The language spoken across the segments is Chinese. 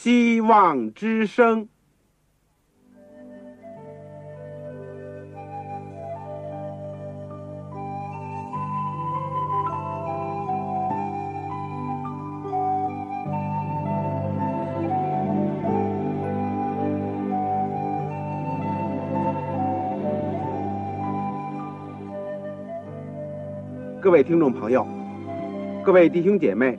希望之声。各位听众朋友，各位弟兄姐妹，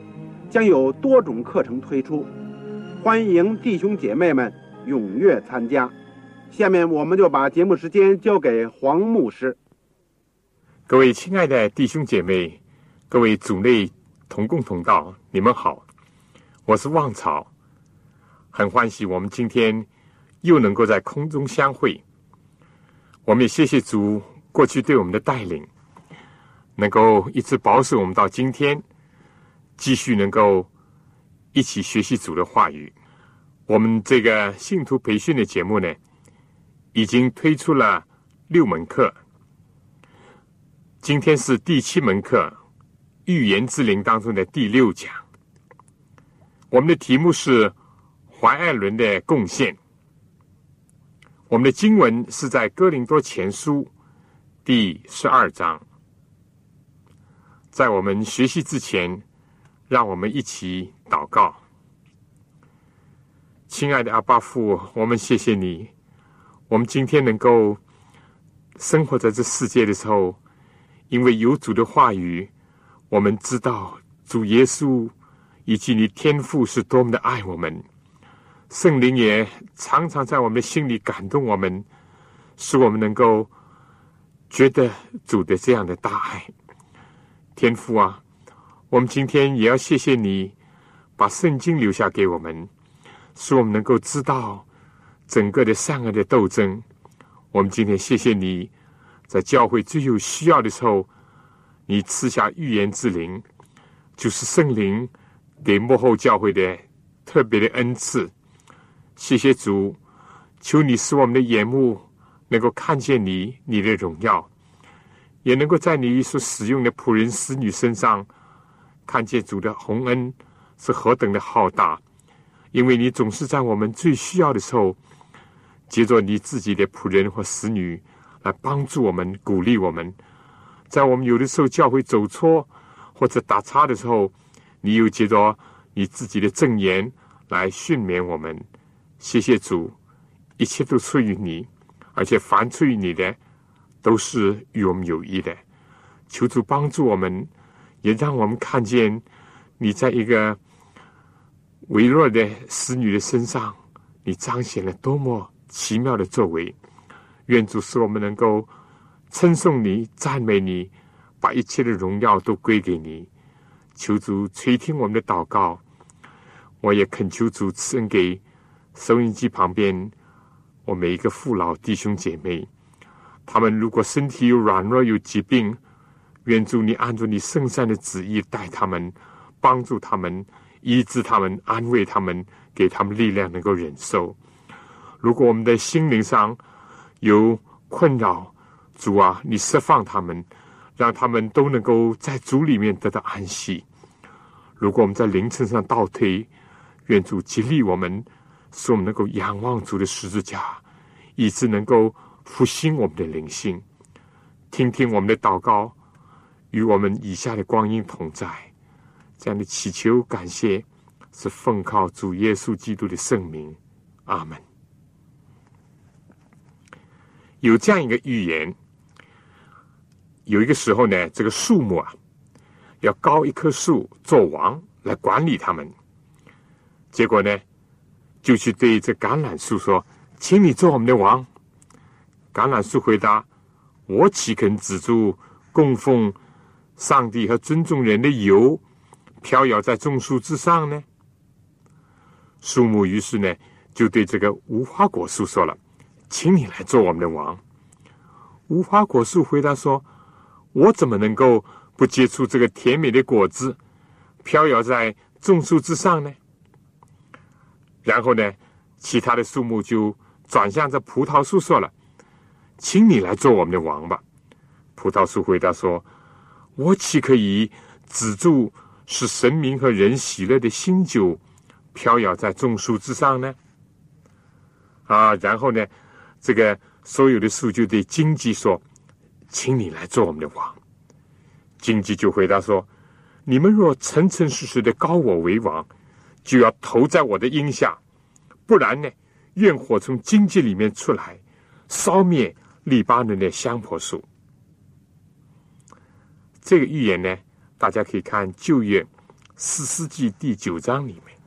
将有多种课程推出，欢迎弟兄姐妹们踊跃参加。下面我们就把节目时间交给黄牧师。各位亲爱的弟兄姐妹，各位组内同工同道，你们好，我是旺草，很欢喜我们今天又能够在空中相会。我们也谢谢主过去对我们的带领。能够一直保守我们到今天，继续能够一起学习主的话语。我们这个信徒培训的节目呢，已经推出了六门课。今天是第七门课《预言之灵》当中的第六讲。我们的题目是怀艾伦的贡献。我们的经文是在哥林多前书第十二章。在我们学习之前，让我们一起祷告。亲爱的阿巴父，我们谢谢你。我们今天能够生活在这世界的时候，因为有主的话语，我们知道主耶稣以及你天父是多么的爱我们。圣灵也常常在我们的心里感动我们，使我们能够觉得主的这样的大爱。天父啊，我们今天也要谢谢你，把圣经留下给我们，使我们能够知道整个的善恶的斗争。我们今天谢谢你，在教会最有需要的时候，你赐下预言之灵，就是圣灵给幕后教会的特别的恩赐。谢谢主，求你使我们的眼目能够看见你，你的荣耀。也能够在你所使用的仆人、使女身上看见主的洪恩是何等的浩大，因为你总是在我们最需要的时候，借着你自己的仆人或使女来帮助我们、鼓励我们。在我们有的时候教会走错或者打岔的时候，你又借着你自己的证言来训勉我们。谢谢主，一切都出于你，而且凡出于你的。都是与我们有益的，求主帮助我们，也让我们看见你在一个微弱的使女的身上，你彰显了多么奇妙的作为。愿主使我们能够称颂你、赞美你，把一切的荣耀都归给你。求主垂听我们的祷告，我也恳求主赐恩给收音机旁边我每一个父老弟兄姐妹。他们如果身体有软弱、有疾病，愿主你按照你圣善的旨意带他们，帮助他们，医治他们，安慰他们，给他们力量，能够忍受。如果我们的心灵上有困扰，主啊，你释放他们，让他们都能够在主里面得到安息。如果我们在灵程上倒退，愿主激励我们，使我们能够仰望主的十字架，以致能够。复兴我们的灵性，听听我们的祷告，与我们以下的光阴同在。这样的祈求感谢，是奉靠主耶稣基督的圣名。阿门。有这样一个预言：有一个时候呢，这个树木啊，要高一棵树做王来管理他们。结果呢，就去对这橄榄树说：“请你做我们的王。”橄榄树回答：“我岂肯止住供奉上帝和尊重人的油飘摇在众树之上呢？”树木于是呢，就对这个无花果树说了：“请你来做我们的王。”无花果树回答说：“我怎么能够不结出这个甜美的果子，飘摇在众树之上呢？”然后呢，其他的树木就转向这葡萄树说了：“请你来做我们的王吧。”葡萄树回答说：“我岂可以止住使神明和人喜乐的新酒？”飘摇在众树之上呢，啊，然后呢，这个所有的树就对荆棘说：“请你来做我们的王。”荆棘就回答说：“你们若诚诚实实的高我为王，就要投在我的荫下；不然呢，愿火从荆棘里面出来，烧灭黎巴嫩的香柏树。”这个预言呢，大家可以看旧约四世纪第九章里面。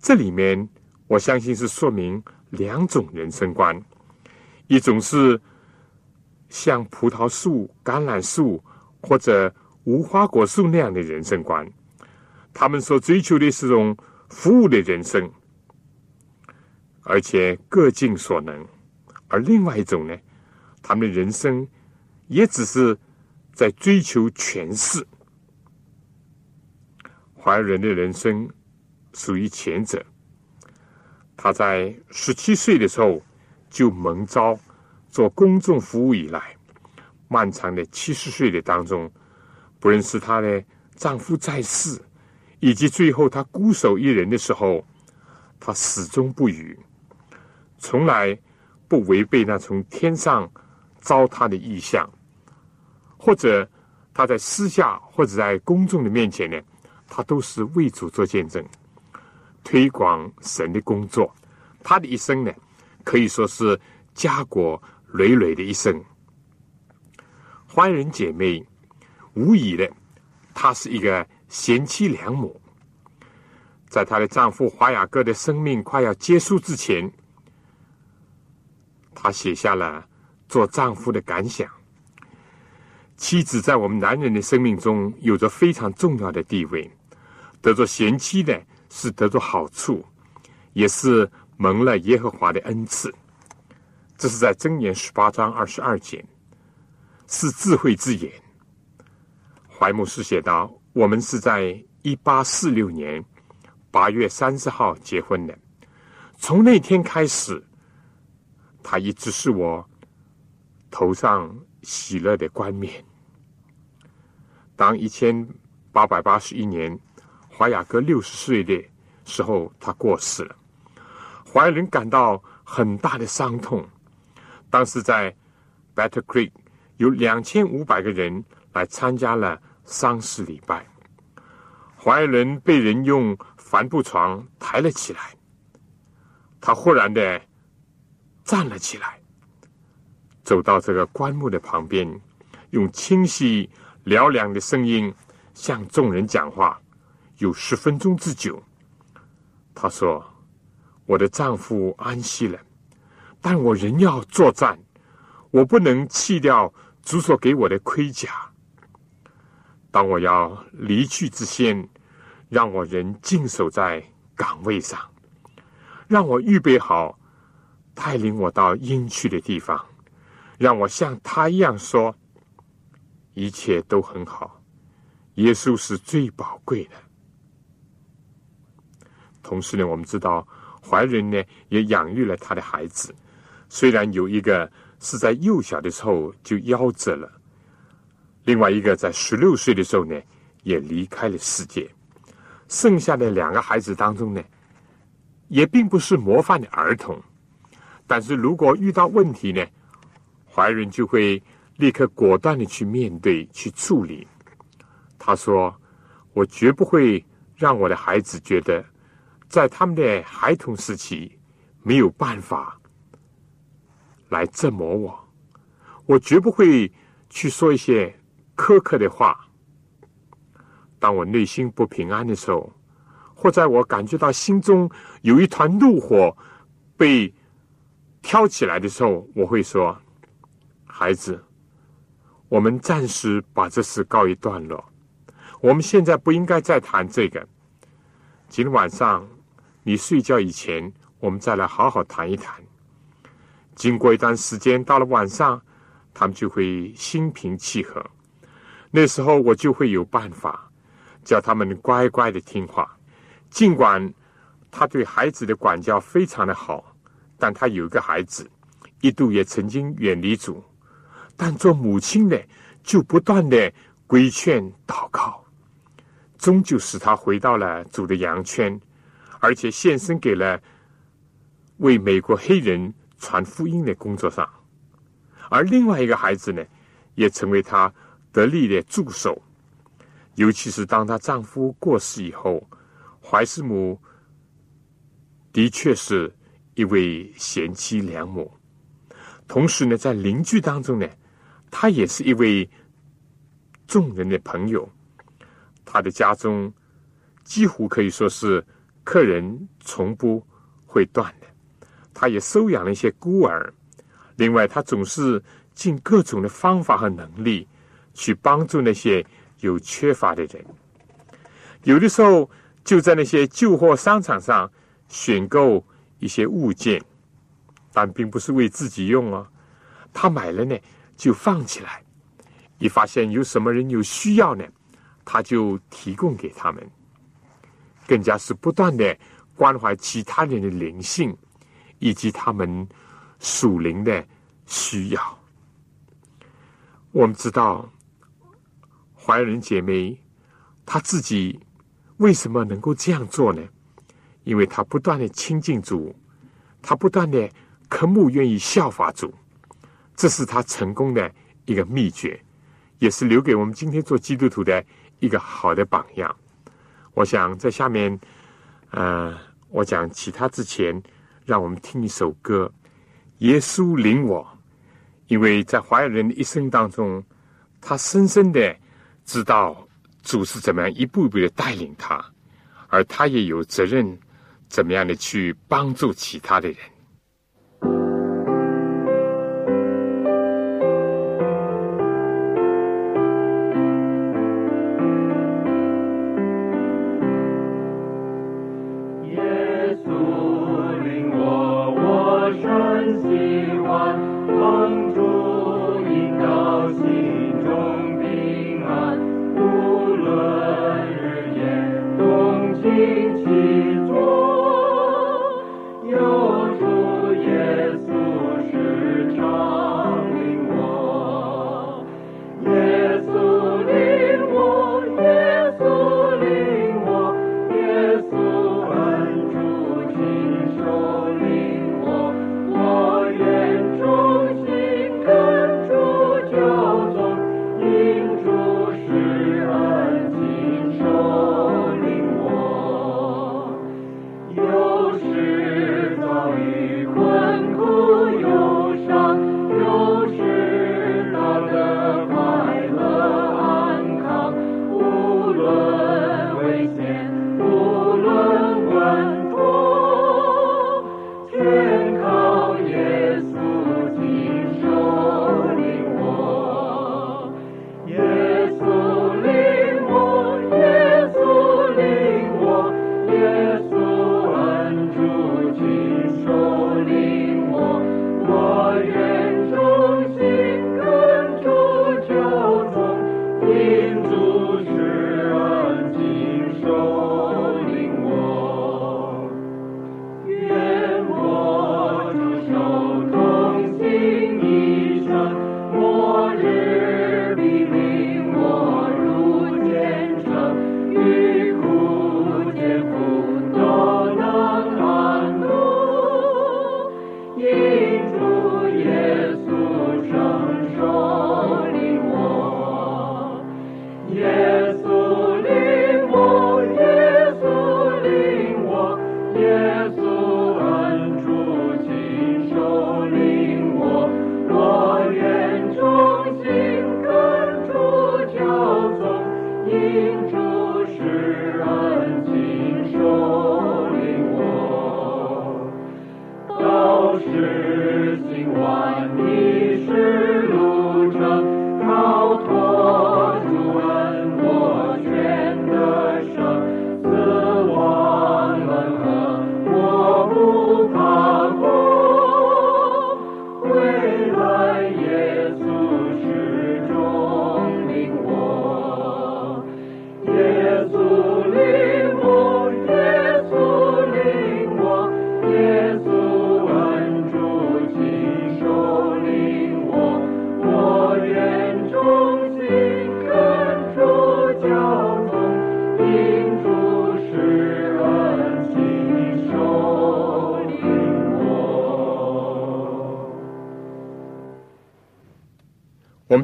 这里面，我相信是说明两种人生观：一种是像葡萄树、橄榄树或者无花果树那样的人生观，他们所追求的是种服务的人生，而且各尽所能；而另外一种呢，他们的人生也只是在追求权势。怀仁的人生。属于前者，他在十七岁的时候就蒙召做公众服务以来，漫长的七十岁的当中，不论是她的丈夫在世，以及最后她孤守一人的时候，她始终不渝，从来不违背那从天上招她的意向，或者他在私下或者在公众的面前呢，他都是为主做见证。推广神的工作，他的一生呢，可以说是家国累累的一生。华人姐妹，无疑的，她是一个贤妻良母。在她的丈夫华雅哥的生命快要结束之前，她写下了做丈夫的感想。妻子在我们男人的生命中有着非常重要的地位，得着贤妻的。是得着好处，也是蒙了耶和华的恩赐。这是在箴言十八章二十二节，是智慧之言。怀牧师写道：“我们是在一八四六年八月三十号结婚的。从那天开始，他一直是我头上喜乐的冠冕。当一千八百八十一年。”华雅哥六十岁的时候，他过世了。怀仁感到很大的伤痛。当时在 Battle Creek 有两千五百个人来参加了丧事礼拜。怀仁被人用帆布床抬了起来，他忽然的站了起来，走到这个棺木的旁边，用清晰嘹亮的声音向众人讲话。有十分钟之久，他说：“我的丈夫安息了，但我仍要作战，我不能弃掉主所给我的盔甲。当我要离去之先，让我仍静守在岗位上，让我预备好带领我到阴去的地方，让我像他一样说，一切都很好。耶稣是最宝贵的。”同时呢，我们知道怀仁呢也养育了他的孩子，虽然有一个是在幼小的时候就夭折了，另外一个在十六岁的时候呢也离开了世界，剩下的两个孩子当中呢，也并不是模范的儿童，但是如果遇到问题呢，怀仁就会立刻果断的去面对去处理。他说：“我绝不会让我的孩子觉得。”在他们的孩童时期，没有办法来折磨我，我绝不会去说一些苛刻的话。当我内心不平安的时候，或在我感觉到心中有一团怒火被挑起来的时候，我会说：“孩子，我们暂时把这事告一段落。我们现在不应该再谈这个。今天晚上。”你睡觉以前，我们再来好好谈一谈。经过一段时间，到了晚上，他们就会心平气和。那时候，我就会有办法叫他们乖乖的听话。尽管他对孩子的管教非常的好，但他有一个孩子，一度也曾经远离主，但做母亲的就不断的规劝祷告，终究使他回到了主的羊圈，而且献身给了为美国黑人传福音的工作上。而另外一个孩子呢，也成为他得力的助手，尤其是当她丈夫过世以后。怀斯母的确是一位贤妻良母，同时呢，在邻居当中呢，他也是一位众人的朋友。他的家中几乎可以说是客人从不会断的。他也收养了一些孤儿，另外，他总是尽各种的方法和能力去帮助那些有缺乏的人。有的时候。就在那些旧货商场上选购一些物件，但并不是为自己用啊。他买了呢，就放起来。一发现有什么人有需要呢，他就提供给他们。更加是不断的关怀其他人的灵性以及他们属灵的需要。我们知道，怀仁姐妹她自己。为什么能够这样做呢？因为她不断的亲近主，她不断的渴慕愿意效法主，这是他成功的一个秘诀，也是留给我们今天做基督徒的一个好的榜样。我想在下面，呃，我讲其他之前，让我们听一首歌，《耶稣领我》，因为在华人的一生当中，他深深的知道。主是怎么样一步一步的带领他，而他也有责任，怎么样的去帮助其他的人。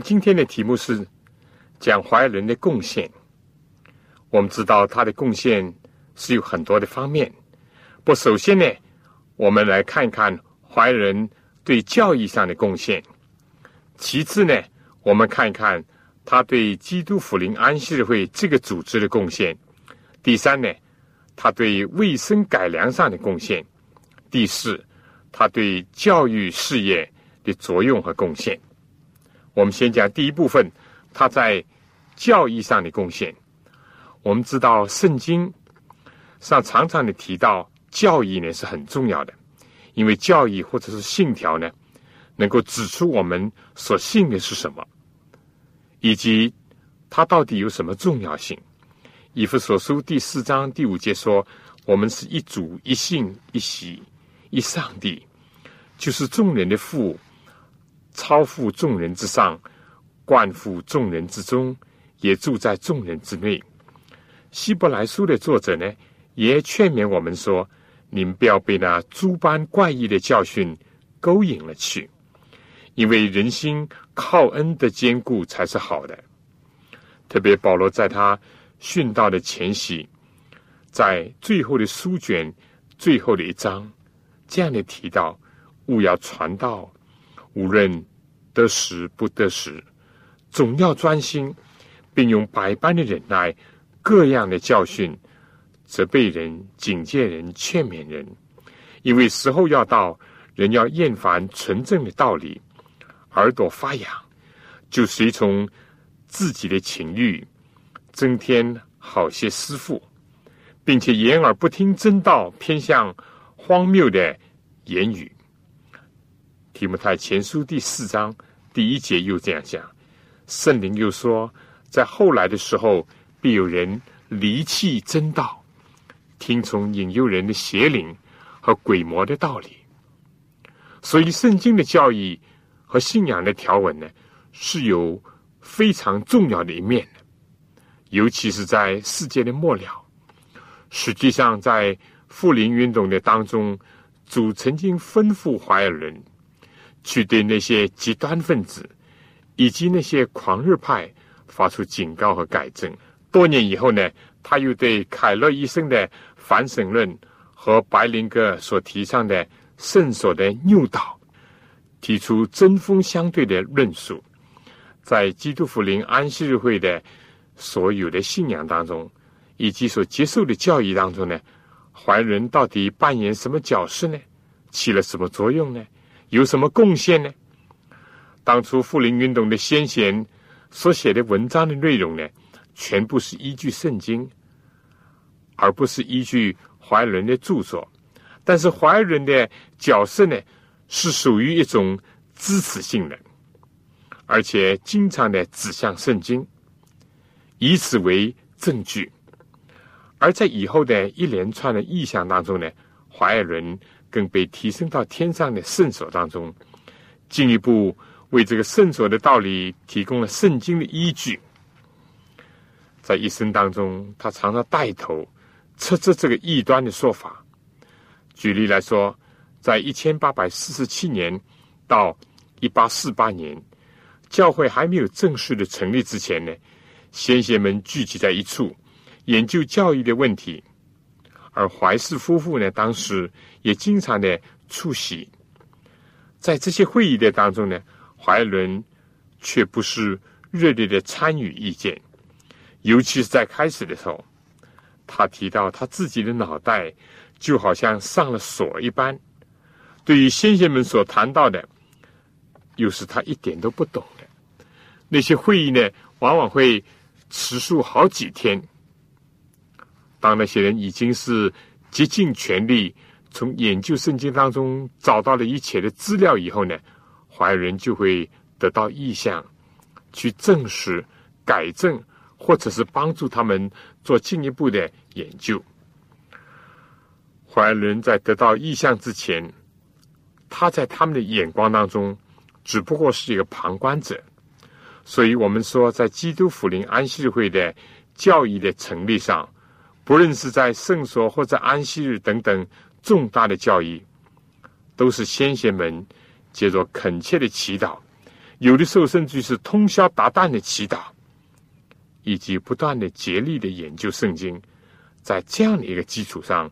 今天的题目是讲怀仁的贡献。我们知道他的贡献是有很多的方面。不，首先呢，我们来看一看怀仁对教义上的贡献。其次呢，我们看一看他对基督福临安息会这个组织的贡献。第三呢，他对卫生改良上的贡献。第四，他对教育事业的作用和贡献。我们先讲第一部分，他在教义上的贡献。我们知道圣经上常常的提到教义呢是很重要的，因为教义或者是信条呢，能够指出我们所信的是什么，以及它到底有什么重要性。以弗所书第四章第五节说：“我们是一主、一信、一喜、一上帝，就是众人的父。”超乎众人之上，冠乎众人之中，也住在众人之内。希伯来书的作者呢，也劝勉我们说：您不要被那诸般怪异的教训勾引了去，因为人心靠恩的坚固才是好的。特别保罗在他殉道的前夕，在最后的书卷最后的一章，这样的提到：勿要传道。无论得时不得时，总要专心，并用百般的忍耐、各样的教训，责备人、警戒人、劝勉人。因为时候要到，人要厌烦纯正的道理，耳朵发痒，就随从自己的情欲，增添好些师傅，并且言而不听真道，偏向荒谬的言语。提摩太前书第四章第一节又这样讲：圣灵又说，在后来的时候，必有人离弃真道，听从引诱人的邪灵和鬼魔的道理。所以，圣经的教义和信仰的条文呢，是有非常重要的一面的。尤其是在世界的末了，实际上在富林运动的当中，主曾经吩咐怀尔人。去对那些极端分子以及那些狂热派发出警告和改正。多年以后呢，他又对凯勒医生的反省论和白灵格所提倡的圣所的诱导提出针锋相对的论述。在基督福临安息日会的所有的信仰当中，以及所接受的教义当中呢，怀仁到底扮演什么角色呢？起了什么作用呢？有什么贡献呢？当初富林运动的先贤所写的文章的内容呢，全部是依据圣经，而不是依据怀尔人的著作。但是怀尔人的角色呢，是属于一种支持性的，而且经常的指向圣经，以此为证据。而在以后的一连串的意象当中呢，怀尔人。更被提升到天上的圣所当中，进一步为这个圣所的道理提供了圣经的依据。在一生当中，他常常带头斥责这个异端的说法。举例来说，在一千八百四十七年到一八四八年，教会还没有正式的成立之前呢，先贤们聚集在一处，研究教育的问题。而怀氏夫妇呢，当时也经常的出席，在这些会议的当中呢，怀伦却不是热烈的参与意见，尤其是在开始的时候，他提到他自己的脑袋就好像上了锁一般，对于先贤们所谈到的，又是他一点都不懂的。那些会议呢，往往会持续好几天。当那些人已经是竭尽全力从研究圣经当中找到了一切的资料以后呢，怀仁就会得到意向，去证实、改正，或者是帮助他们做进一步的研究。怀仁在得到意向之前，他在他们的眼光当中只不过是一个旁观者，所以我们说，在基督福临安息会的教义的成立上。不论是在圣所或者安息日等等重大的教义，都是先贤们借着恳切的祈祷，有的时候甚至是通宵达旦的祈祷，以及不断的竭力的研究圣经，在这样的一个基础上，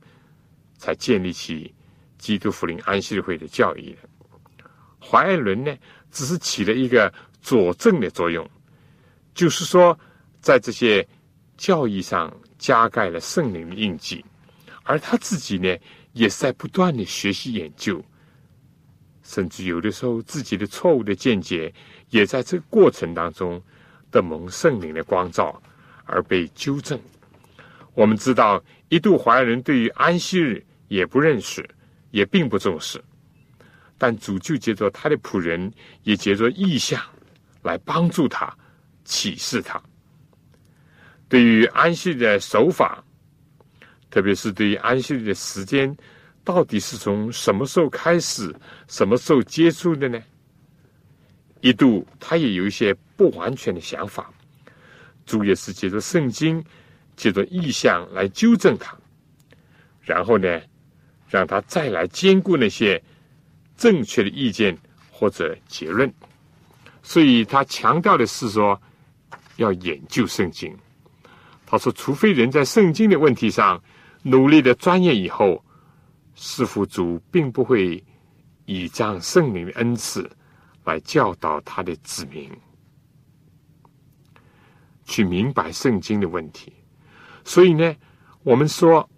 才建立起基督福临安息日会的教义的。怀爱伦呢，只是起了一个佐证的作用，就是说，在这些教义上加盖了圣灵的印记，而他自己呢，也是在不断的学习研究。甚至有的时候，自己的错误的见解也在这个过程当中的蒙圣灵的光照而被纠正。我们知道，一度华人对于安息日也不认识，也并不重视，但主就借着他的仆人，也借着意象来帮助他、启示他。对于安息的手法，特别是对于安息的时间。到底是从什么时候开始，什么时候接触的呢？一度他也有一些不完全的想法，主也是借着圣经、借着意象来纠正他，然后呢，让他再来兼顾那些正确的意见或者结论。所以他强调的是说，要研究圣经。他说，除非人在圣经的问题上努力的钻研以后。师傅主并不会倚仗圣灵的恩赐来教导他的子民去明白圣经的问题，所以呢，我们说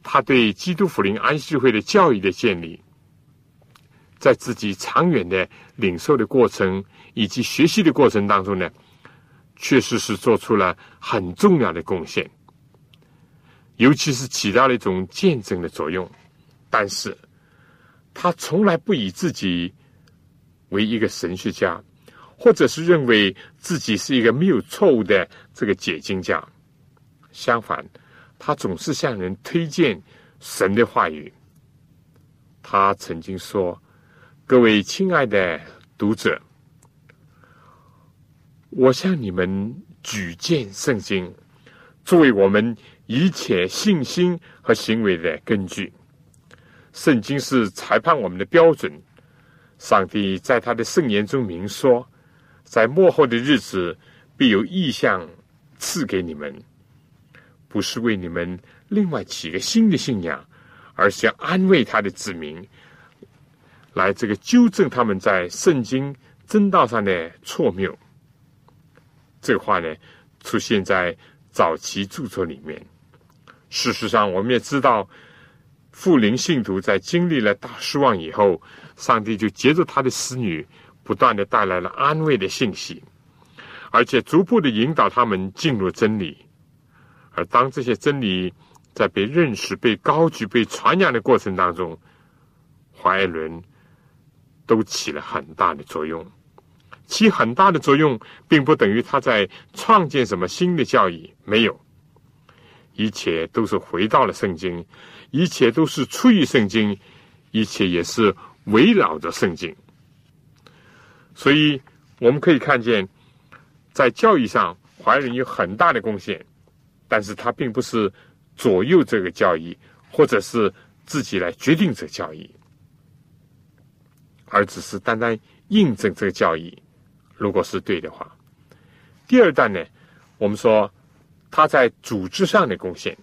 他对基督福临安息会的教育的建立，在自己长远的领受的过程以及学习的过程当中呢，确实是做出了很重要的贡献，尤其是起到了一种见证的作用。但是，他从来不以自己为一个神学家，或者是认为自己是一个没有错误的这个解经家。相反，他总是向人推荐神的话语。他曾经说：“各位亲爱的读者，我向你们举荐圣经，作为我们一切信心和行为的根据。”圣经是裁判我们的标准。上帝在他的圣言中明说，在末后的日子必有异象赐给你们，不是为你们另外起个新的信仰，而是要安慰他的子民，来这个纠正他们在圣经真道上的错谬。这话呢，出现在早期著作里面。事实上，我们也知道。富灵信徒在经历了大失望以后，上帝就接着他的使女，不断的带来了安慰的信息，而且逐步的引导他们进入真理。而当这些真理在被认识、被高举、被传扬的过程当中，怀爱伦都起了很大的作用。起很大的作用，并不等于他在创建什么新的教义，没有，一切都是回到了圣经。一切都是出于圣经，一切也是围绕着圣经。所以我们可以看见，在教育上，华人有很大的贡献，但是他并不是左右这个教义，或者是自己来决定这个教义，而只是单单印证这个教义，如果是对的话。第二段呢，我们说他在组织上的贡献。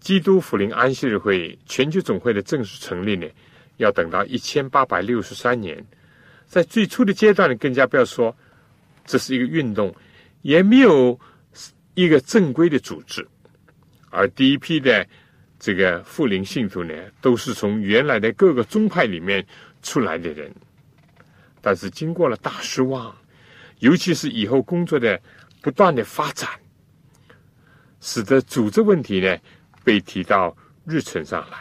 基督福临安息日会全球总会的正式成立呢，要等到一千八百六十三年。在最初的阶段呢，更加不要说这是一个运动，也没有一个正规的组织。而第一批的这个复临信徒呢，都是从原来的各个宗派里面出来的人。但是经过了大失望，尤其是以后工作的不断的发展，使得组织问题呢。被提到日程上来，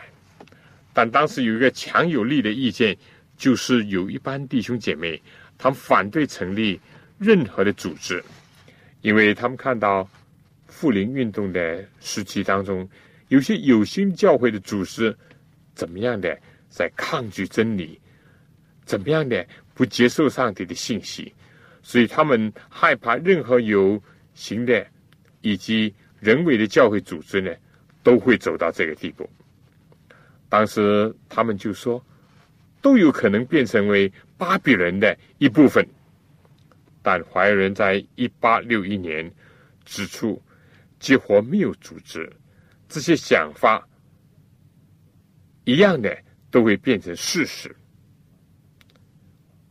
但当时有一个强有力的意见，就是有一班弟兄姐妹，他们反对成立任何的组织，因为他们看到复临运动的时期当中，有些有心教会的组织怎么样的在抗拒真理，怎么样的不接受上帝的信息，所以他们害怕任何有形的以及人为的教会组织呢。都会走到这个地步。当时他们就说，都有可能变成为巴比伦的一部分。但怀仁在一八六一年指出，几乎没有组织，这些想法一样的都会变成事实。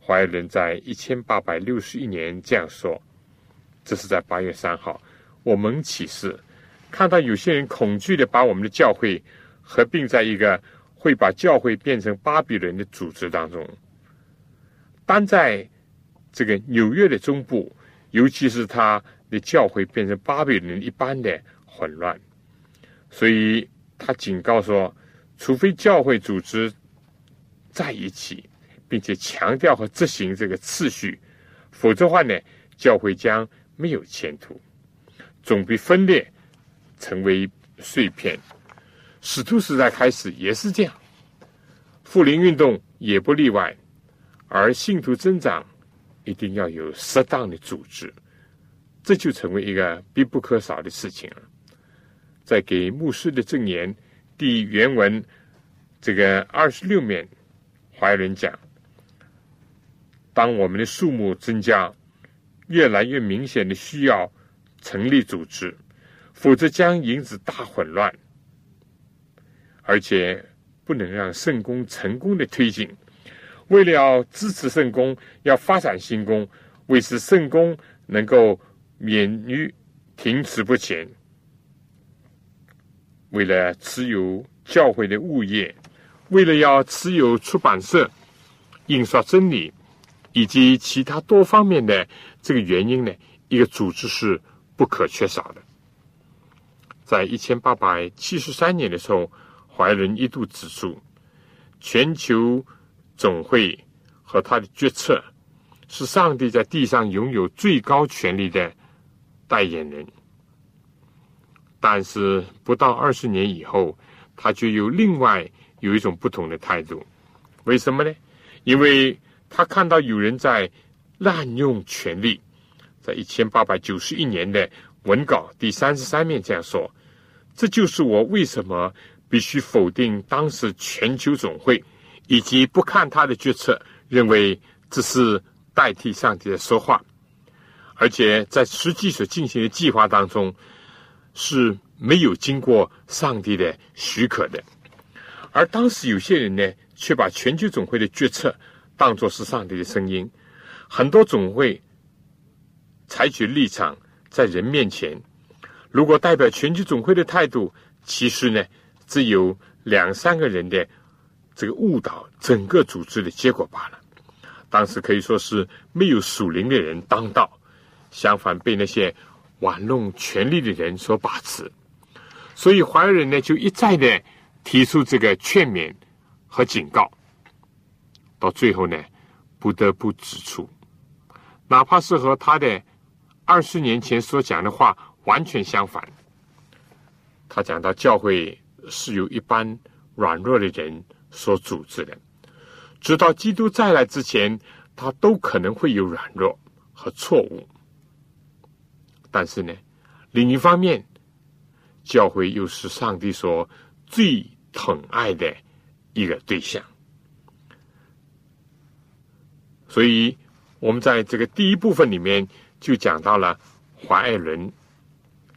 怀仁在一千八百六十一年这样说：“这是在八月三号，我们启示看到有些人恐惧的把我们的教会合并在一个会把教会变成巴比伦的组织当中。单在这个纽约的中部，尤其是他的教会变成巴比伦一般的混乱，所以他警告说，除非教会组织在一起。”并且强调和执行这个次序，否则的话呢，教会将没有前途，总比分裂成为碎片。使徒时代开始也是这样，复临运动也不例外。而信徒增长一定要有适当的组织，这就成为一个必不可少的事情了。在给牧师的证言第原文这个二十六面，怀仁讲。当我们的数目增加，越来越明显的需要成立组织，否则将引致大混乱，而且不能让圣公成功的推进。为了要支持圣公，要发展新公，为使圣公能够免于停滞不前，为了持有教会的物业，为了要持有出版社、印刷真理。以及其他多方面的这个原因呢，一个组织是不可缺少的。在一千八百七十三年的时候，怀仁一度指出，全球总会和他的决策是上帝在地上拥有最高权力的代言人。但是不到二十年以后，他就有另外有一种不同的态度。为什么呢？因为。他看到有人在滥用权力，在一千八百九十一年的文稿第三十三面这样说：“这就是我为什么必须否定当时全球总会，以及不看他的决策，认为这是代替上帝的说话，而且在实际所进行的计划当中是没有经过上帝的许可的。而当时有些人呢，却把全球总会的决策。”当作是上帝的声音，很多总会采取立场，在人面前，如果代表全球总会的态度，其实呢，只有两三个人的这个误导整个组织的结果罢了。当时可以说是没有属灵的人当道，相反被那些玩弄权力的人所把持。所以怀仁呢，就一再的提出这个劝勉和警告。到最后呢，不得不指出，哪怕是和他的二十年前所讲的话完全相反，他讲到教会是由一般软弱的人所组织的，直到基督再来之前，他都可能会有软弱和错误。但是呢，另一方面，教会又是上帝所最疼爱的一个对象。所以，我们在这个第一部分里面就讲到了华爱伦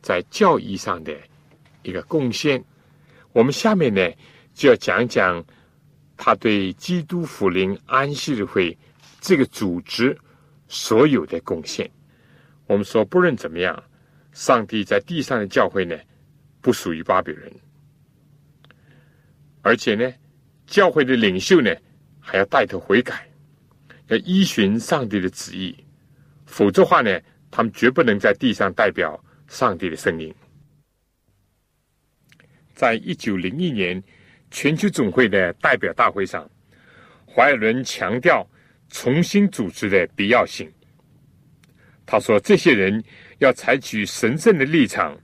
在教义上的一个贡献。我们下面呢就要讲讲他对基督福临安息日会这个组织所有的贡献。我们说，不论怎么样，上帝在地上的教会呢，不属于巴比伦，而且呢，教会的领袖呢还要带头悔改。要依循上帝的旨意，否则话呢，他们绝不能在地上代表上帝的声音。在一九零一年全球总会的代表大会上，怀尔伦强调重新组织的必要性。他说：“这些人要采取神圣的立场，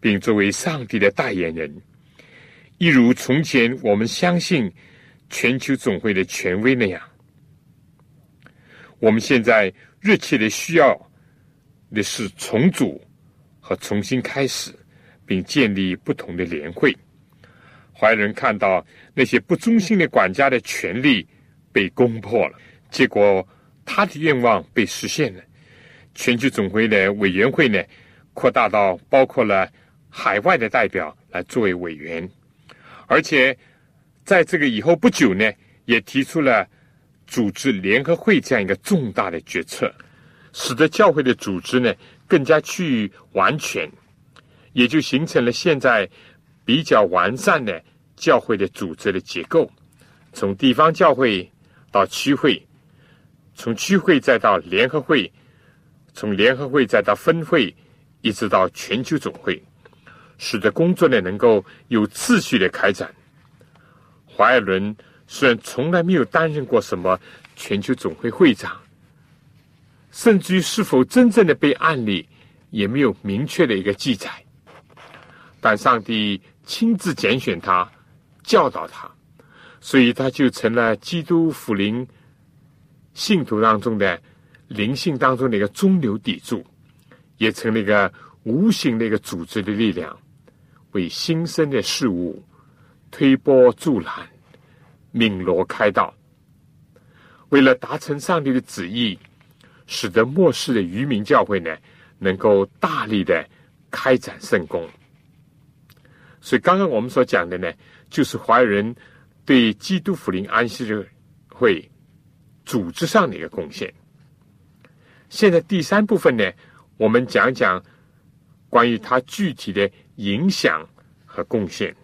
并作为上帝的代言人，一如从前我们相信全球总会的权威那样。”我们现在热切的需要的是重组和重新开始，并建立不同的联会。怀仁看到那些不忠心的管家的权利被攻破了，结果他的愿望被实现了，全球总会的委员会呢，扩大到包括了海外的代表来作为委员，而且在这个以后不久呢，也提出了组织联合会这样一个重大的决策，使得教会的组织呢更加趋于完全，也就形成了现在比较完善的教会的组织的结构，从地方教会到区会，从区会再到联合会。从联合会再到分会，一直到全球总会，使得工作呢能够有次序的开展。怀尔伦虽然从来没有担任过什么全球总会会长，甚至于是否真正的被案例也没有明确的一个记载，但上帝亲自拣选他，教导他，所以他就成了基督福临信徒当中的。灵性当中的一个中流砥柱，也成了一个无形的一个组织的力量，为新生的事物推波助澜、鸣锣开道。为了达成上帝的旨意，使得末世的渔民教会呢，能够大力的开展圣功。所以，刚刚我们所讲的呢，就是华人对基督福临安息日会组织上的一个贡献。现在第三部分呢，我们讲讲关于它具体的影响和贡献。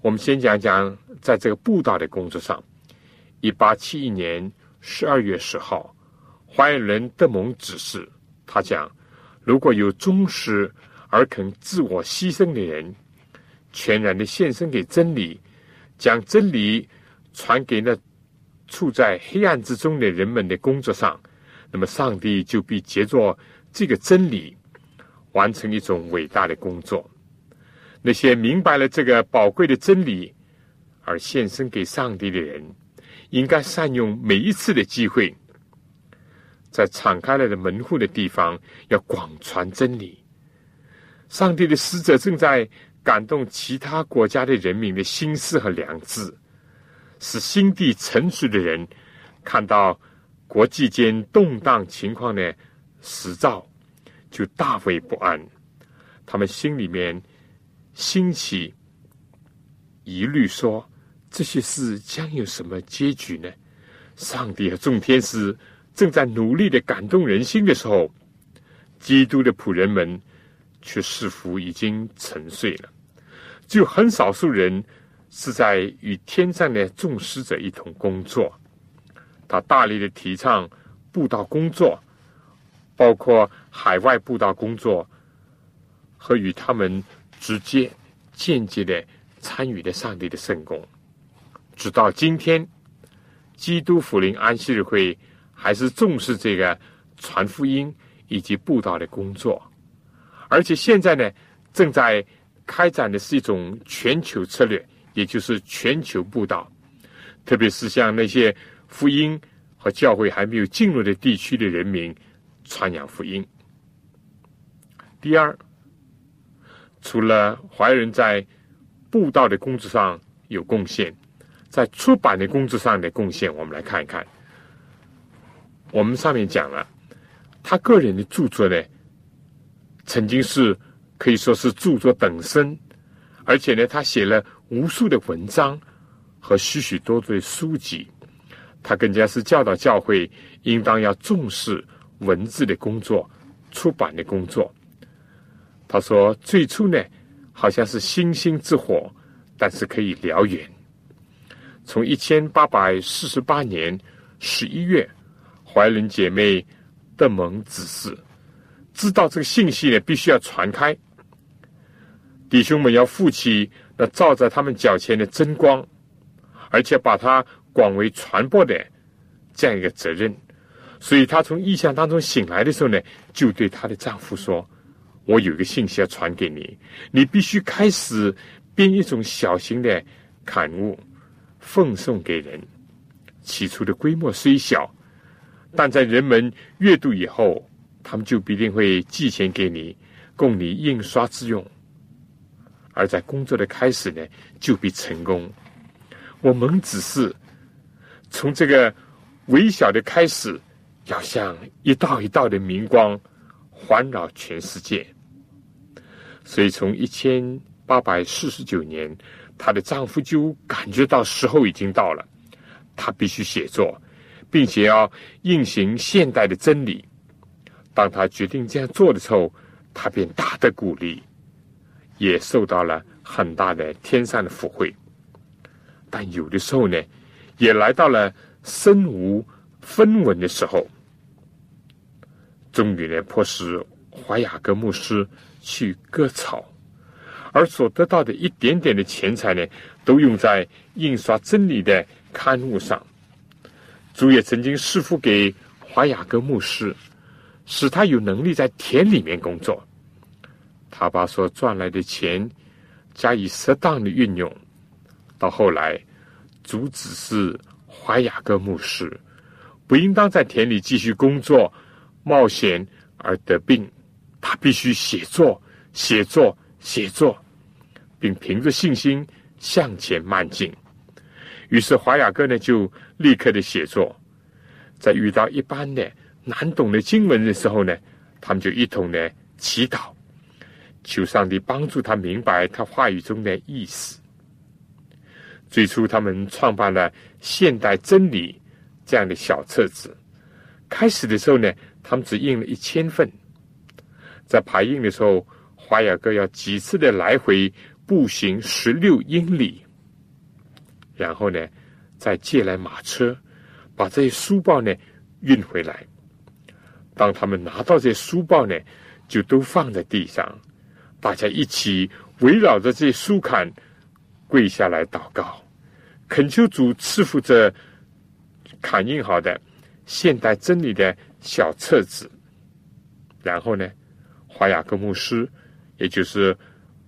我们先讲讲在这个布道的工作上。一八七一年十二月十号，怀尔人德蒙指示他讲：如果有忠实而肯自我牺牲的人，全然的献身给真理，将真理传给那处在黑暗之中的人们的工作上。那么，上帝就必借着这个真理，完成一种伟大的工作。那些明白了这个宝贵的真理而献身给上帝的人，应该善用每一次的机会，在敞开了的门户的地方，要广传真理。上帝的使者正在感动其他国家的人民的心思和良知，使心地成熟的人看到。国际间动荡情况的实兆，就大为不安。他们心里面兴起疑虑，说这些事将有什么结局呢？上帝和众天使正在努力的感动人心的时候，基督的仆人们却似乎已经沉睡了。只有很少数人是在与天上的众使者一同工作。他大力的提倡布道工作，包括海外布道工作和与他们直接、间接的参与的上帝的圣功。直到今天，基督福临安息日会还是重视这个传福音以及布道的工作，而且现在呢，正在开展的是一种全球策略，也就是全球布道，特别是像那些。福音和教会还没有进入的地区的人民传扬福音。第二，除了华人在布道的工作上有贡献，在出版的工作上的贡献，我们来看一看。我们上面讲了，他个人的著作呢，曾经是可以说是著作等身，而且呢，他写了无数的文章和许许多多的书籍。他更加是教导教会应当要重视文字的工作、出版的工作。他说：“最初呢，好像是星星之火，但是可以燎原。从一千八百四十八年十一月，怀仁姐妹的蒙指示，知道这个信息呢，必须要传开。弟兄们要负起那照在他们脚前的真光，而且把它。”广为传播的这样一个责任，所以她从异象当中醒来的时候呢，就对她的丈夫说：“我有一个信息要传给你，你必须开始编一种小型的刊物，奉送给人。起初的规模虽小，但在人们阅读以后，他们就必定会寄钱给你，供你印刷之用。而在工作的开始呢，就必成功。我们只是。”从这个微小的开始，要像一道一道的明光环绕全世界。所以，从一千八百四十九年，她的丈夫就感觉到时候已经到了，她必须写作，并且要运行现代的真理。当她决定这样做的时候，她便大得鼓励，也受到了很大的天上的福惠。但有的时候呢，也来到了身无分文的时候，终于呢，迫使怀雅各牧师。去割草，而所得到的一点点的钱财呢，都用在印刷真理的刊物上。主也曾经赐福给华雅各牧师，使他有能力在田里面工作。他把所赚来的钱加以适当的运用。到后来，主指示华雅各牧师不应当在田里继续工作，冒险而得病。他必须写作、写作、写作，并凭着信心向前迈进。于是华雅哥呢就立刻的写作，在遇到一般的难懂的经文的时候呢，他们就一同的祈祷，求上帝帮助他明白他话语中的意思。最初，他们创办了《现代真理》这样的小册子。开始的时候呢，他们只印了一千份。在排印的时候，华雅各要几次的来回步行十六英里，然后呢，再借来马车，把这些书报呢运回来。当他们拿到这些书报呢，就都放在地上，大家一起围绕着这些书坎跪下来祷告，恳求主赐福这砍印好的现代真理的小册子，然后呢。华雅各牧师，也就是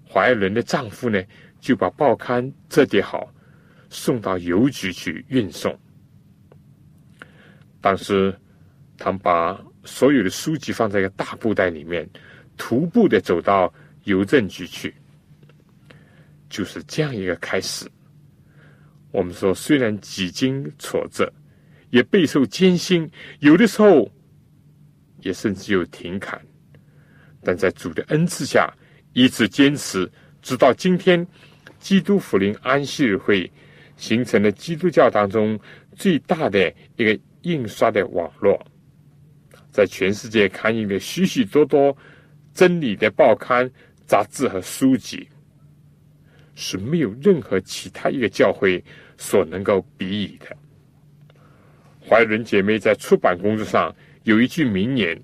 华爱伦的丈夫呢，就把报刊折叠好，送到邮局去运送。当时，他们把所有的书籍放在一个大布袋里面，徒步的走到邮政局去。就是这样一个开始。我们说，虽然几经挫折，也备受艰辛，有的时候也甚至有停刊。但在主的恩赐下，一直坚持，直到今天，基督福临安息日会形成了基督教当中最大的一个印刷的网络，在全世界刊印的许许多多真理的报刊、杂志和书籍，是没有任何其他一个教会所能够比拟的。怀仁姐妹在出版工作上有一句名言。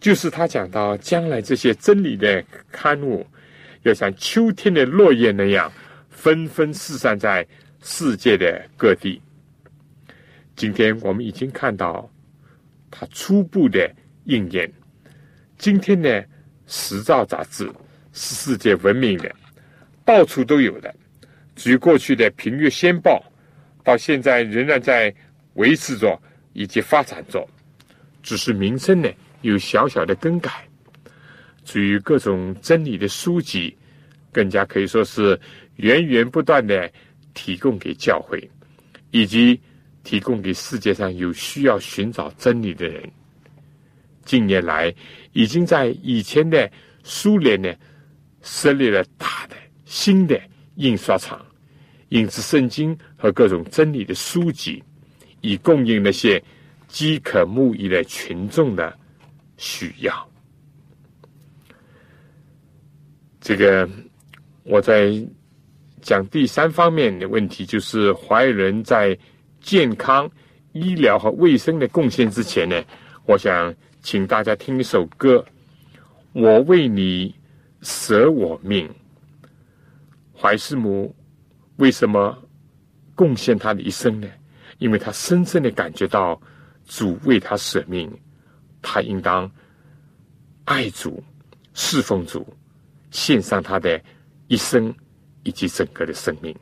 就是他讲到，将来这些真理的刊物，要像秋天的落叶那样，纷纷四散在世界的各地。今天我们已经看到它初步的应验。今天呢，《时造》杂志是世界闻名的，到处都有的。至于过去的《平月先报》，到现在仍然在维持着以及发展着，只是名称呢。有小小的更改，至于各种真理的书籍，更加可以说是源源不断的提供给教会，以及提供给世界上有需要寻找真理的人。近年来，已经在以前的苏联呢设立了大的新的印刷厂，印制圣经和各种真理的书籍，以供应那些饥渴慕义的群众的。需要这个，我在讲第三方面的问题，就是怀仁在健康、医疗和卫生的贡献之前呢，我想请大家听一首歌：我为你舍我命。怀师母为什么贡献他的一生呢？因为他深深的感觉到主为他舍命。他应当爱主、侍奉主，献上他的一生以及整个的生命。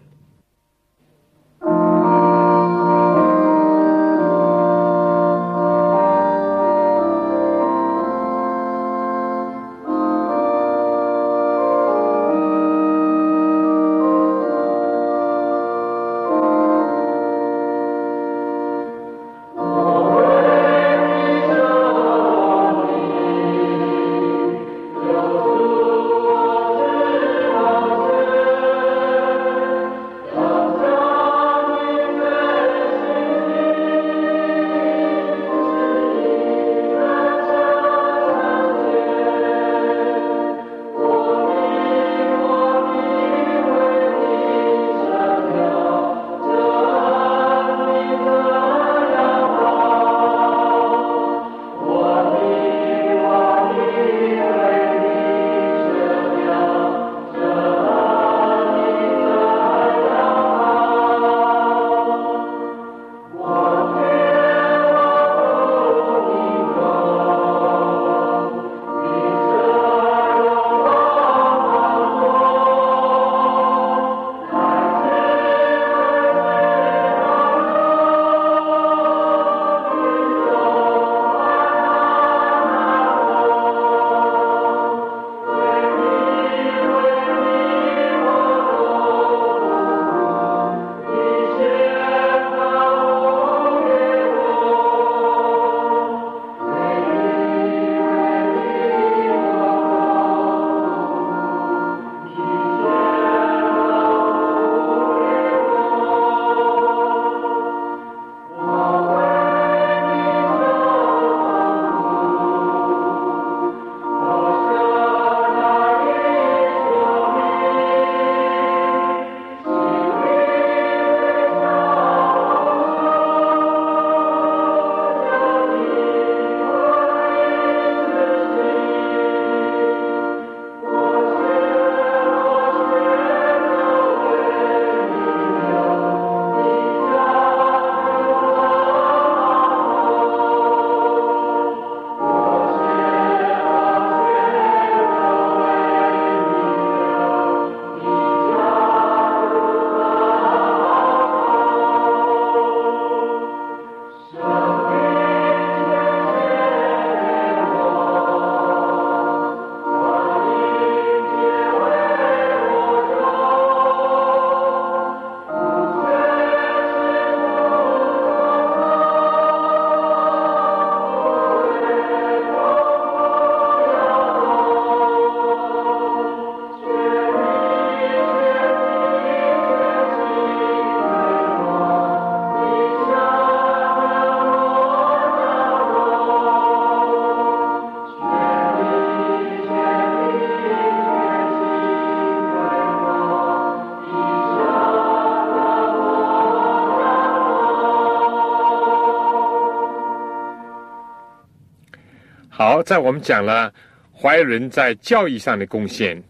在我们讲了怀仁在教义上的贡献，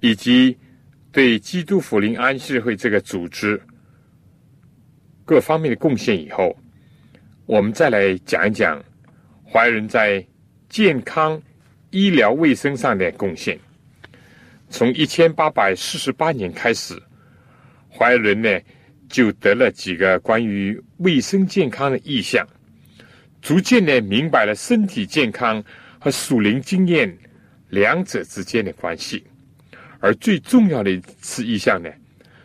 以及对基督福临安息会这个组织各方面的贡献以后，我们再来讲一讲怀仁在健康、医疗卫生上的贡献。从一千八百四十八年开始，怀仁呢就得了几个关于卫生健康的意向。逐渐的明白了身体健康和属灵经验两者之间的关系，而最重要的一次意象呢，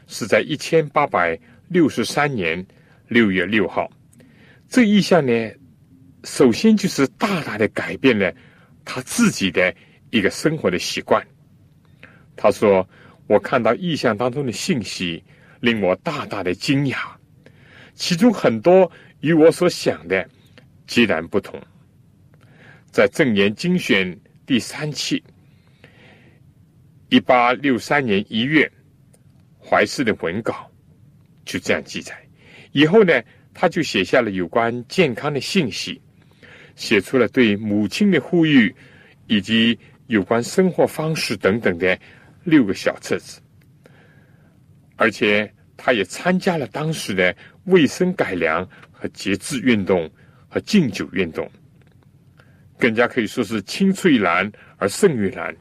是在一千八百六十三年六月六号。这意象呢，首先就是大大的改变了他自己的一个生活的习惯。他说：“我看到意象当中的信息，令我大大的惊讶，其中很多与我所想的。”截然不同。在正言精选第三期，一八六三年一月，怀氏的文稿就这样记载。以后呢，他就写下了有关健康的信息，写出了对母亲的呼吁，以及有关生活方式等等的六个小册子。而且，他也参加了当时的卫生改良和节制运动。和敬酒运动，更加可以说是青出于蓝而胜于蓝，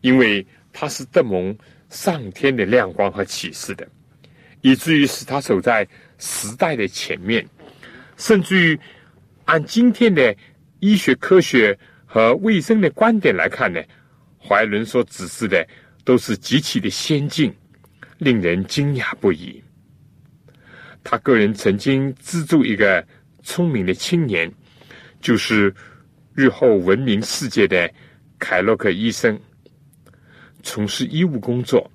因为他是得蒙上天的亮光和启示的，以至于使他走在时代的前面，甚至于按今天的医学科学和卫生的观点来看呢，怀伦所指示的都是极其的先进，令人惊讶不已。他个人曾经资助一个。聪明的青年，就是日后闻名世界的凯洛克医生。从事医务工作，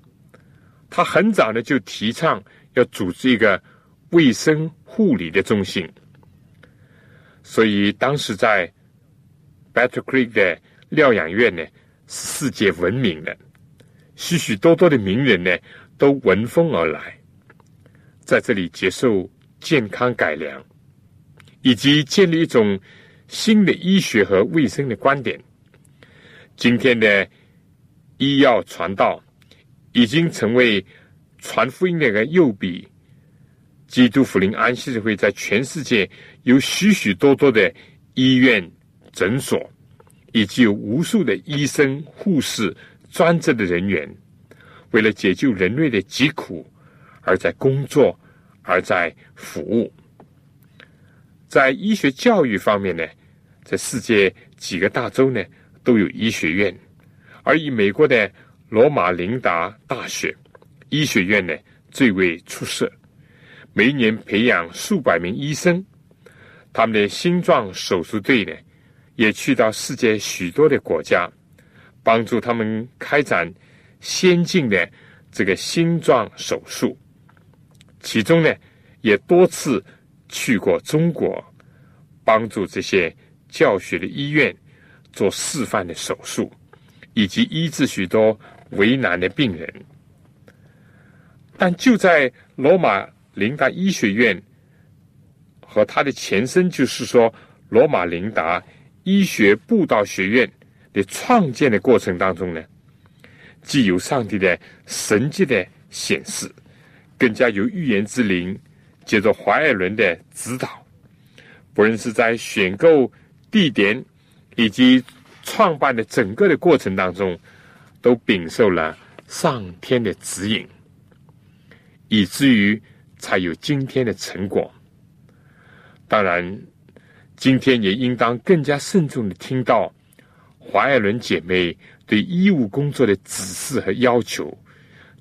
他很早呢就提倡要组织一个卫生护理的中心。所以当时在 Battle Creek 的疗养院呢，世界闻名的，许许多多的名人呢都闻风而来，在这里接受健康改良。以及建立一种新的医学和卫生的观点。今天的医药传道已经成为传福音的一个右臂。基督福临安息会在全世界有许许多多的医院、诊所，以及有无数的医生、护士、专职的人员，为了解救人类的疾苦而在工作，而在服务。在医学教育方面呢，在世界几个大洲呢都有医学院，而以美国的罗马琳达大学医学院呢最为出色，每年培养数百名医生，他们的心脏手术队呢也去到世界许多的国家，帮助他们开展先进的这个心脏手术，其中呢也多次。去过中国，帮助这些教学的医院做示范的手术，以及医治许多为难的病人。但就在罗马琳达医学院和它的前身，就是说罗马琳达医学布道学院的创建的过程当中呢，既有上帝的神迹的显示，更加有预言之灵。借着怀尔伦的指导，不论是在选购地点以及创办的整个的过程当中，都禀受了上天的指引，以至于才有今天的成果。当然，今天也应当更加慎重的听到怀尔伦姐妹对医务工作的指示和要求、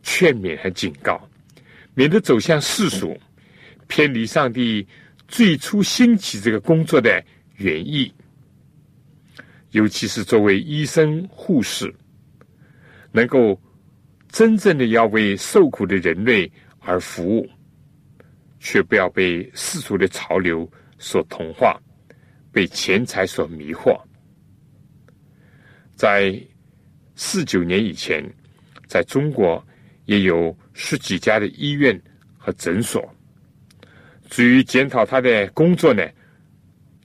劝勉和警告，免得走向世俗。偏离上帝最初兴起这个工作的原意，尤其是作为医生、护士，能够真正的要为受苦的人类而服务，却不要被世俗的潮流所同化，被钱财所迷惑。在四九年以前，在中国也有十几家的医院和诊所。至于检讨他的工作呢，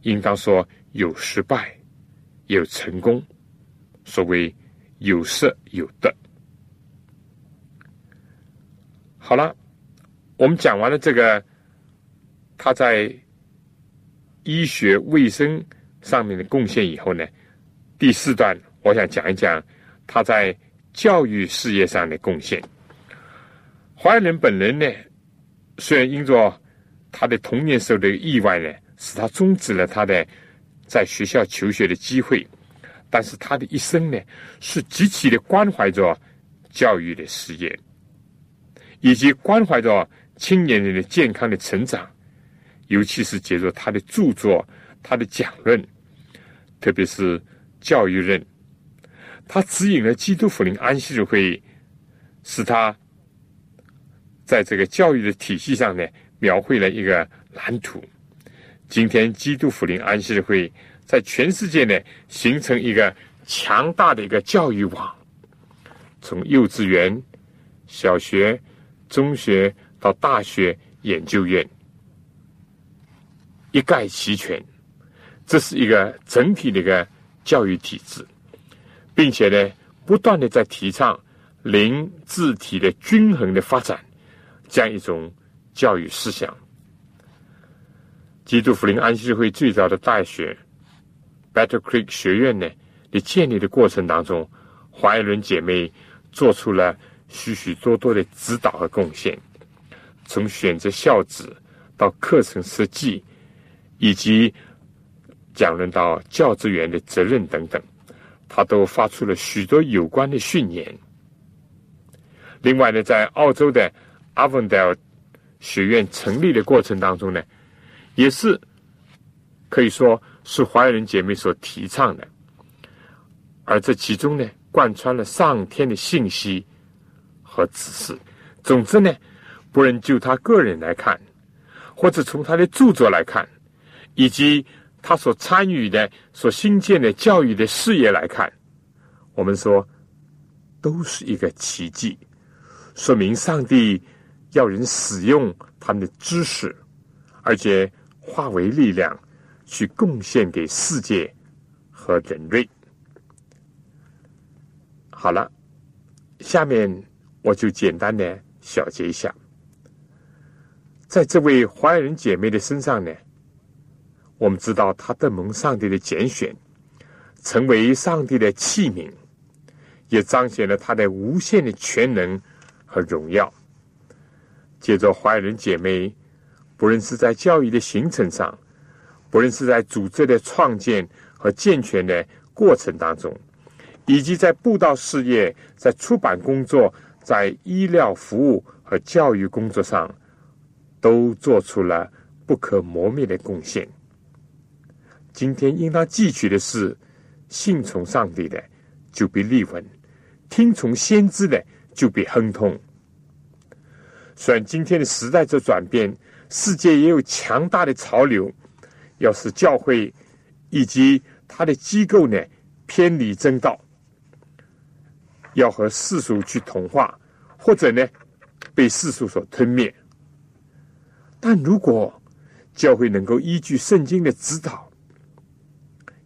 应当说有失败，有成功。所谓有色有得。好了，我们讲完了这个他在医学卫生上面的贡献以后呢，第四段我想讲一讲他在教育事业上的贡献。怀仁本人呢，虽然因着他的童年时候的意外呢，使他终止了他的在学校求学的机会，但是他的一生呢，是极其的关怀着教育的事业，以及关怀着青年人的健康的成长，尤其是借助他的著作、他的讲论，特别是教育论，他指引了基督福临安息日会，使他。在这个教育的体系上呢，描绘了一个蓝图。今天基督福临安息日会在全世界呢，形成一个强大的一个教育网，从幼稚园、小学、中学到大学、研究院，一概齐全。这是一个整体的一个教育体制，并且呢，不断的在提倡灵智体的均衡的发展。这样一种教育思想，基督福临安息会最早的大学 Battle Creek 学院呢的建立的过程当中，华裔伦姐妹做出了许许多多的指导和贡献，从选择校址到课程设计，以及讲论到教职员的责任等等，他都发出了许多有关的训言。另外呢，在澳洲的。阿文戴尔学院成立的过程当中呢，也是可以说是华人姐妹所提倡的，而这其中呢，贯穿了上天的信息和指示。总之呢，不论就他个人来看，或者从他的著作来看，以及他所参与的、所新建的教育的事业来看，我们说都是一个奇迹，说明上帝。要人使用他们的知识，而且化为力量，去贡献给世界和人类。好了，下面我就简单的小结一下，在这位华人姐妹的身上呢，我们知道她得蒙上帝的拣选，成为上帝的器皿，也彰显了她的无限的全能和荣耀。借着华人姐妹，不论是在教育的形成上，不论是在组织的创建和健全的过程当中，以及在布道事业、在出版工作、在医疗服务和教育工作上，都做出了不可磨灭的贡献。今天应当记取的是：信从上帝的，就必立稳；听从先知的，就必亨通。虽然今天的时代在转变，世界也有强大的潮流，要使教会以及它的机构呢偏离正道，要和世俗去同化，或者呢被世俗所吞灭。但如果教会能够依据圣经的指导，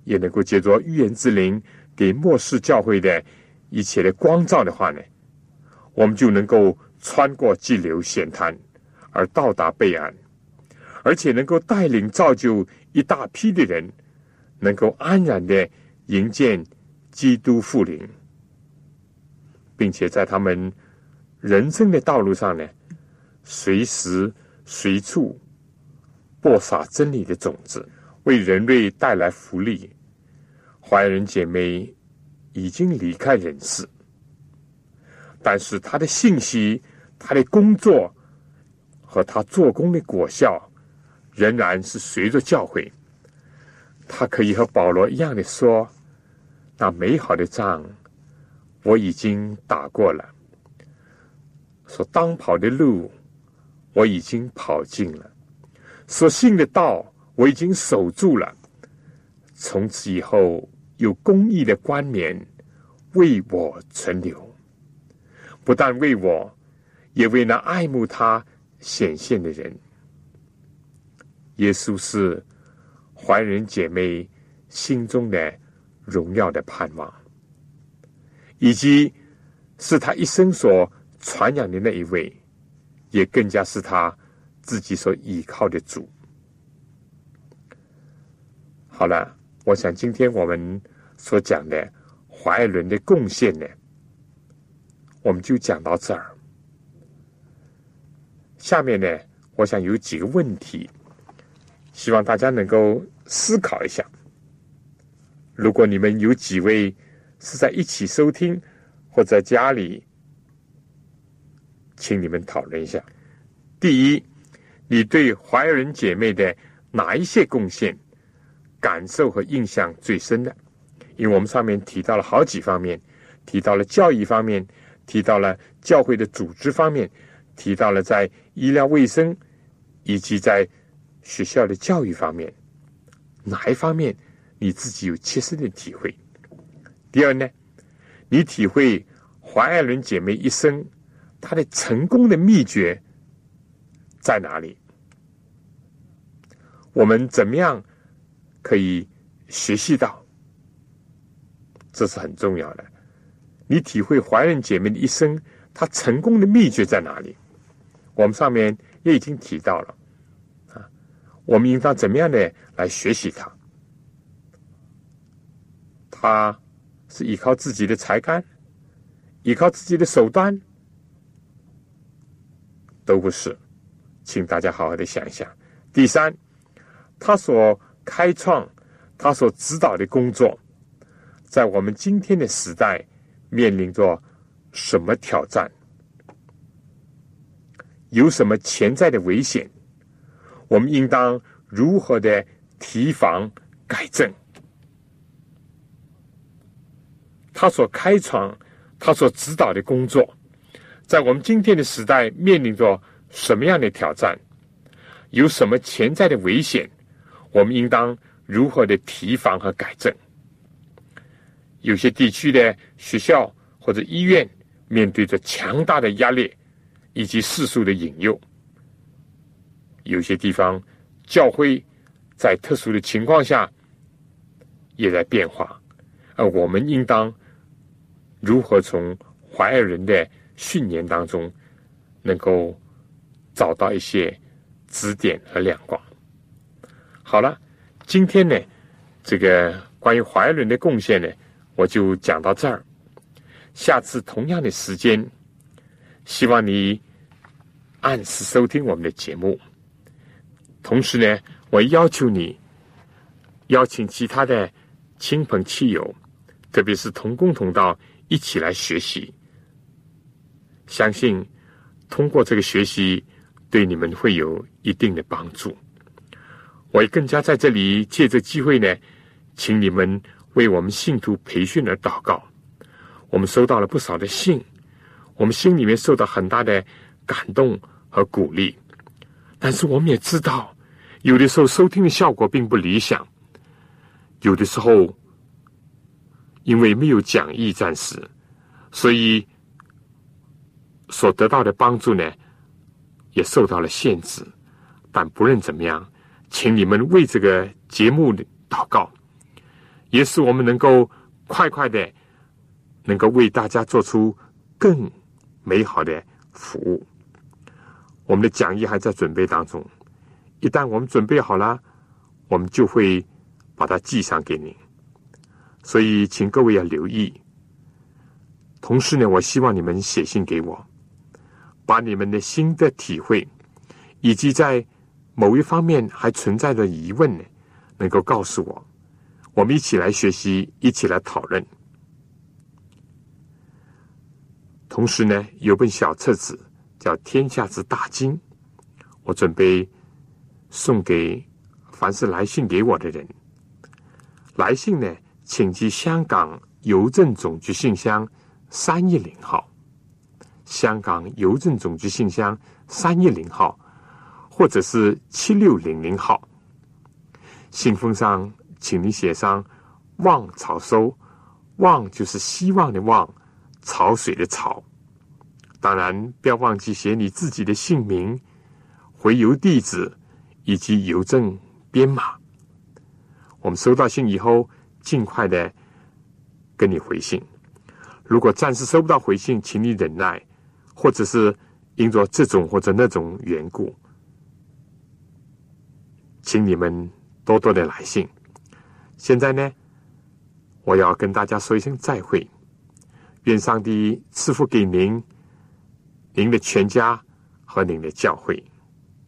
也能够借着预言之灵给末世教会的一切的光照的话呢，我们就能够。穿过激流险滩，而到达备岸，而且能够带领造就一大批的人，能够安然的迎接基督复临，并且在他们人生的道路上呢，随时随处播撒真理的种子，为人类带来福利。怀仁姐妹已经离开人世，但是她的信息。他的工作和他做工的果效，仍然是随着教会。他可以和保罗一样的说：“那美好的仗我已经打过了，所当跑的路我已经跑尽了，所信的道我已经守住了。从此以后，有公义的冠冕为我存留，不但为我。”也为那爱慕他显现的人，耶稣是怀仁姐妹心中的荣耀的盼望，以及是他一生所传扬的那一位，也更加是他自己所依靠的主。好了，我想今天我们所讲的华爱伦的贡献呢，我们就讲到这儿。下面呢，我想有几个问题，希望大家能够思考一下。如果你们有几位是在一起收听或者家里，请你们讨论一下。第一，你对华爱人姐妹的哪一些贡献？感受和印象最深的，因为我们上面提到了好几方面，提到了教育方面，提到了教会的组织方面，提到了在医疗卫生以及在学校的教育方面，哪一方面你自己有切身的体会？第二呢，你体会华爱伦姐妹一生她的成功的秘诀在哪里？我们怎么样？可以学习到，这是很重要的。你体会怀孕姐妹的一生，她成功的秘诀在哪里？我们上面也已经提到了啊。我们应当怎么样的来学习他？他是依靠自己的才干，依靠自己的手段，都不是。请大家好好的想一想。第三，他所。开创他所指导的工作，在我们今天的时代面临着什么挑战？有什么潜在的危险？我们应当如何的提防改正？他所开创、他所指导的工作，在我们今天的时代面临着什么样的挑战？有什么潜在的危险？我们应当如何的提防和改正？有些地区的学校或者医院面对着强大的压力以及世俗的引诱；有些地方教会在特殊的情况下也在变化，而我们应当如何从怀爱人的训练当中能够找到一些指点和亮光？好了，今天呢，这个关于怀爱伦的贡献呢，我就讲到这儿。下次同样的时间，希望你按时收听我们的节目。同时呢，我要求你邀请其他的亲朋戚友，特别是同工同道一起来学习。相信通过这个学习，对你们会有一定的帮助。我也更加在这里借着机会呢，请你们为我们信徒培训而祷告。我们收到了不少的信，我们心里面受到很大的感动和鼓励。但是我们也知道，有的时候收听的效果并不理想，有的时候因为没有讲义暂时，所以所得到的帮助呢，也受到了限制。但不论怎么样。请你们为这个节目祷告，也使我们能够快快的能够为大家做出更美好的服务。我们的讲义还在准备当中，一旦我们准备好了，我们就会把它寄上给您。所以，请各位要留意。同时呢，我希望你们写信给我，把你们的心的体会以及在。某一方面还存在的疑问呢，能够告诉我，我们一起来学习，一起来讨论。同时呢，有本小册子叫《天下之大经》，我准备送给凡是来信给我的人。来信呢，请寄香港邮政总局信箱三一零号，香港邮政总局信箱三一零号。或者是七六零零号，信封上，请你写上“望草收”，“望”就是希望的“望”，潮水的“潮”。当然，不要忘记写你自己的姓名、回邮地址以及邮政编码。我们收到信以后，尽快的跟你回信。如果暂时收不到回信，请你忍耐，或者是因着这种或者那种缘故，请你们多多的来信。现在呢，我要跟大家说一声再会。愿上帝赐福给您、您的全家和您的教会。